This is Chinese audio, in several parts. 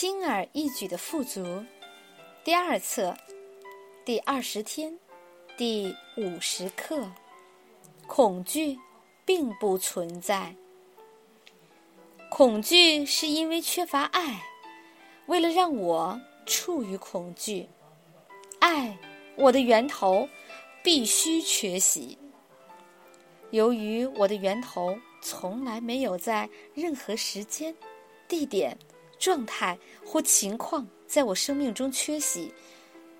轻而易举的富足，第二册，第二十天，第五十课。恐惧并不存在。恐惧是因为缺乏爱，为了让我处于恐惧，爱我的源头必须缺席。由于我的源头从来没有在任何时间、地点。状态或情况在我生命中缺席，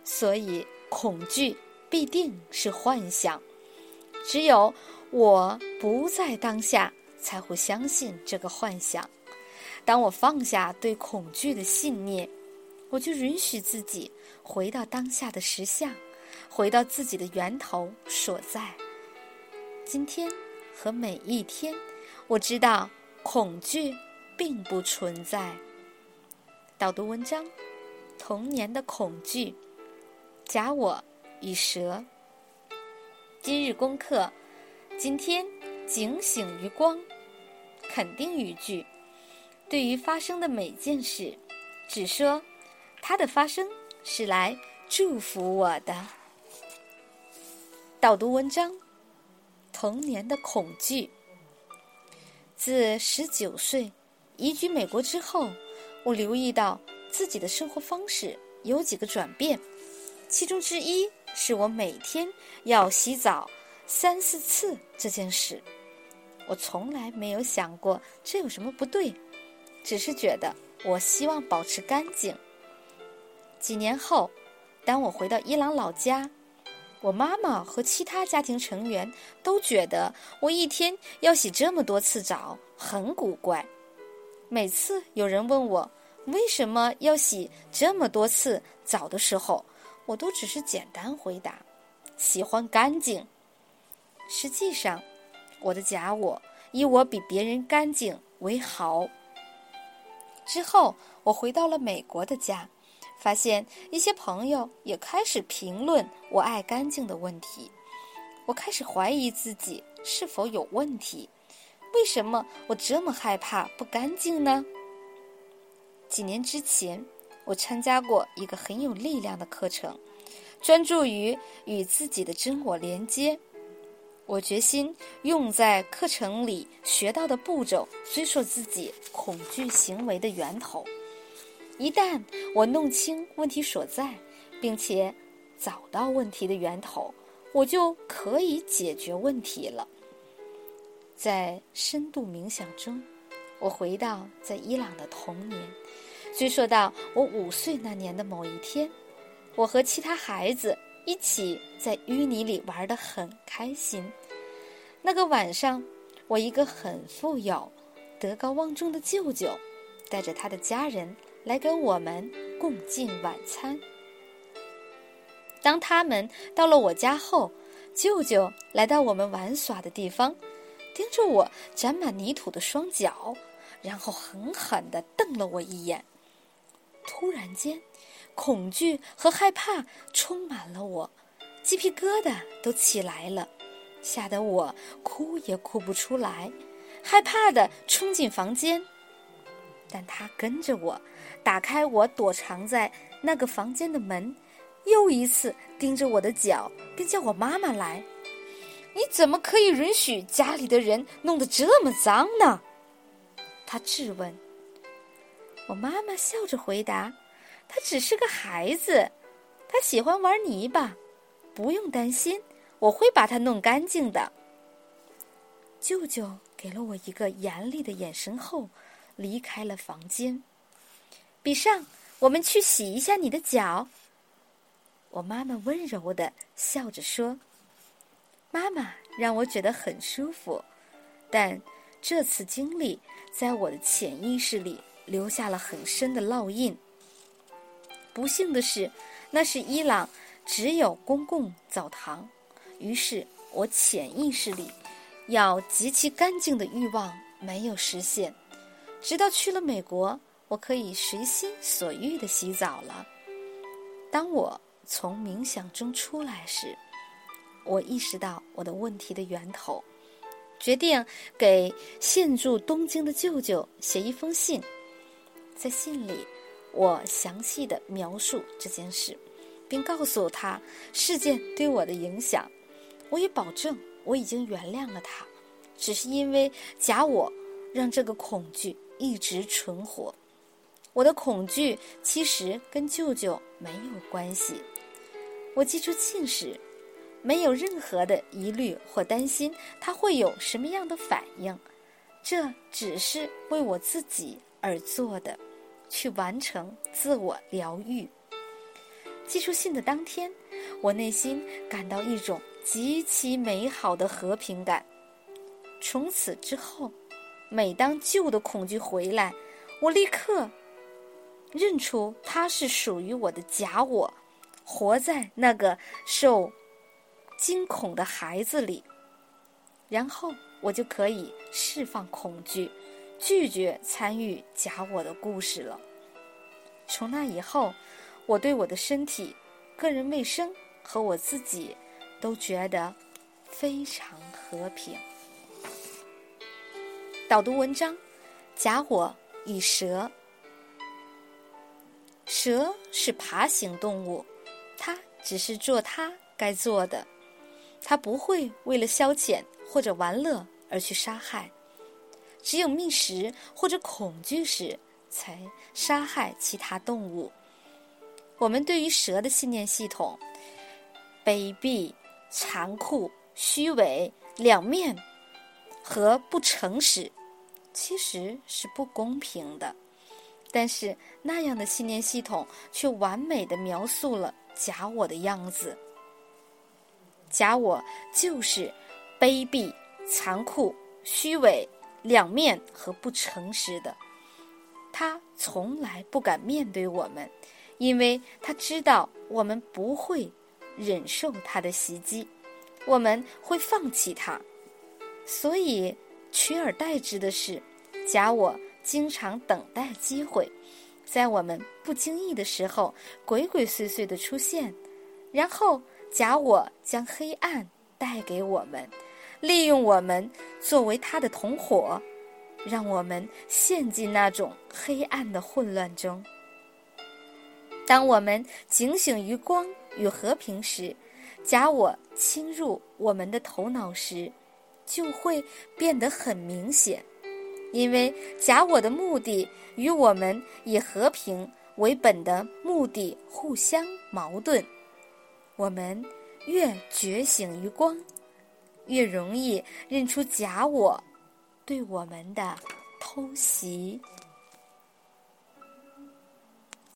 所以恐惧必定是幻想。只有我不在当下，才会相信这个幻想。当我放下对恐惧的信念，我就允许自己回到当下的实相，回到自己的源头所在。今天和每一天，我知道恐惧并不存在。导读文章：童年的恐惧。假我与蛇。今日功课：今天警醒于光。肯定语句：对于发生的每件事，只说它的发生是来祝福我的。导读文章：童年的恐惧。自十九岁移居美国之后。我留意到自己的生活方式有几个转变，其中之一是我每天要洗澡三四次这件事。我从来没有想过这有什么不对，只是觉得我希望保持干净。几年后，当我回到伊朗老家，我妈妈和其他家庭成员都觉得我一天要洗这么多次澡很古怪。每次有人问我为什么要洗这么多次澡的时候，我都只是简单回答：喜欢干净。实际上，我的假我以我比别人干净为豪。之后，我回到了美国的家，发现一些朋友也开始评论我爱干净的问题。我开始怀疑自己是否有问题。为什么我这么害怕不干净呢？几年之前，我参加过一个很有力量的课程，专注于与自己的真我连接。我决心用在课程里学到的步骤，追溯自己恐惧行为的源头。一旦我弄清问题所在，并且找到问题的源头，我就可以解决问题了。在深度冥想中，我回到在伊朗的童年，追溯到我五岁那年的某一天，我和其他孩子一起在淤泥里玩得很开心。那个晚上，我一个很富有、德高望重的舅舅，带着他的家人来跟我们共进晚餐。当他们到了我家后，舅舅来到我们玩耍的地方。盯着我沾满泥土的双脚，然后狠狠地瞪了我一眼。突然间，恐惧和害怕充满了我，鸡皮疙瘩都起来了，吓得我哭也哭不出来，害怕地冲进房间。但他跟着我，打开我躲藏在那个房间的门，又一次盯着我的脚，并叫我妈妈来。你怎么可以允许家里的人弄得这么脏呢？他质问。我妈妈笑着回答：“他只是个孩子，他喜欢玩泥巴，不用担心，我会把他弄干净的。”舅舅给了我一个严厉的眼神后，离开了房间。比上，我们去洗一下你的脚。我妈妈温柔的笑着说。妈妈让我觉得很舒服，但这次经历在我的潜意识里留下了很深的烙印。不幸的是，那是伊朗只有公共澡堂，于是我潜意识里要极其干净的欲望没有实现。直到去了美国，我可以随心所欲的洗澡了。当我从冥想中出来时，我意识到我的问题的源头，决定给现住东京的舅舅写一封信。在信里，我详细的描述这件事，并告诉他事件对我的影响。我也保证我已经原谅了他，只是因为假我让这个恐惧一直存活。我的恐惧其实跟舅舅没有关系。我寄出信时，没有任何的疑虑或担心他会有什么样的反应，这只是为我自己而做的，去完成自我疗愈。寄出信的当天，我内心感到一种极其美好的和平感。从此之后，每当旧的恐惧回来，我立刻认出它是属于我的假我。活在那个受惊恐的孩子里，然后我就可以释放恐惧，拒绝参与假我的故事了。从那以后，我对我的身体、个人卫生和我自己都觉得非常和平。导读文章：假我与蛇。蛇是爬行动物。它只是做它该做的，他不会为了消遣或者玩乐而去杀害，只有觅食或者恐惧时才杀害其他动物。我们对于蛇的信念系统：卑鄙、残酷、虚伪、两面和不诚实，其实是不公平的。但是那样的信念系统却完美的描述了。假我的样子，假我就是卑鄙、残酷、虚伪、两面和不诚实的。他从来不敢面对我们，因为他知道我们不会忍受他的袭击，我们会放弃他。所以取而代之的是，假我经常等待机会。在我们不经意的时候，鬼鬼祟祟的出现，然后假我将黑暗带给我们，利用我们作为他的同伙，让我们陷进那种黑暗的混乱中。当我们警醒于光与和平时，假我侵入我们的头脑时，就会变得很明显。因为假我的目的与我们以和平为本的目的互相矛盾，我们越觉醒于光，越容易认出假我对我们的偷袭。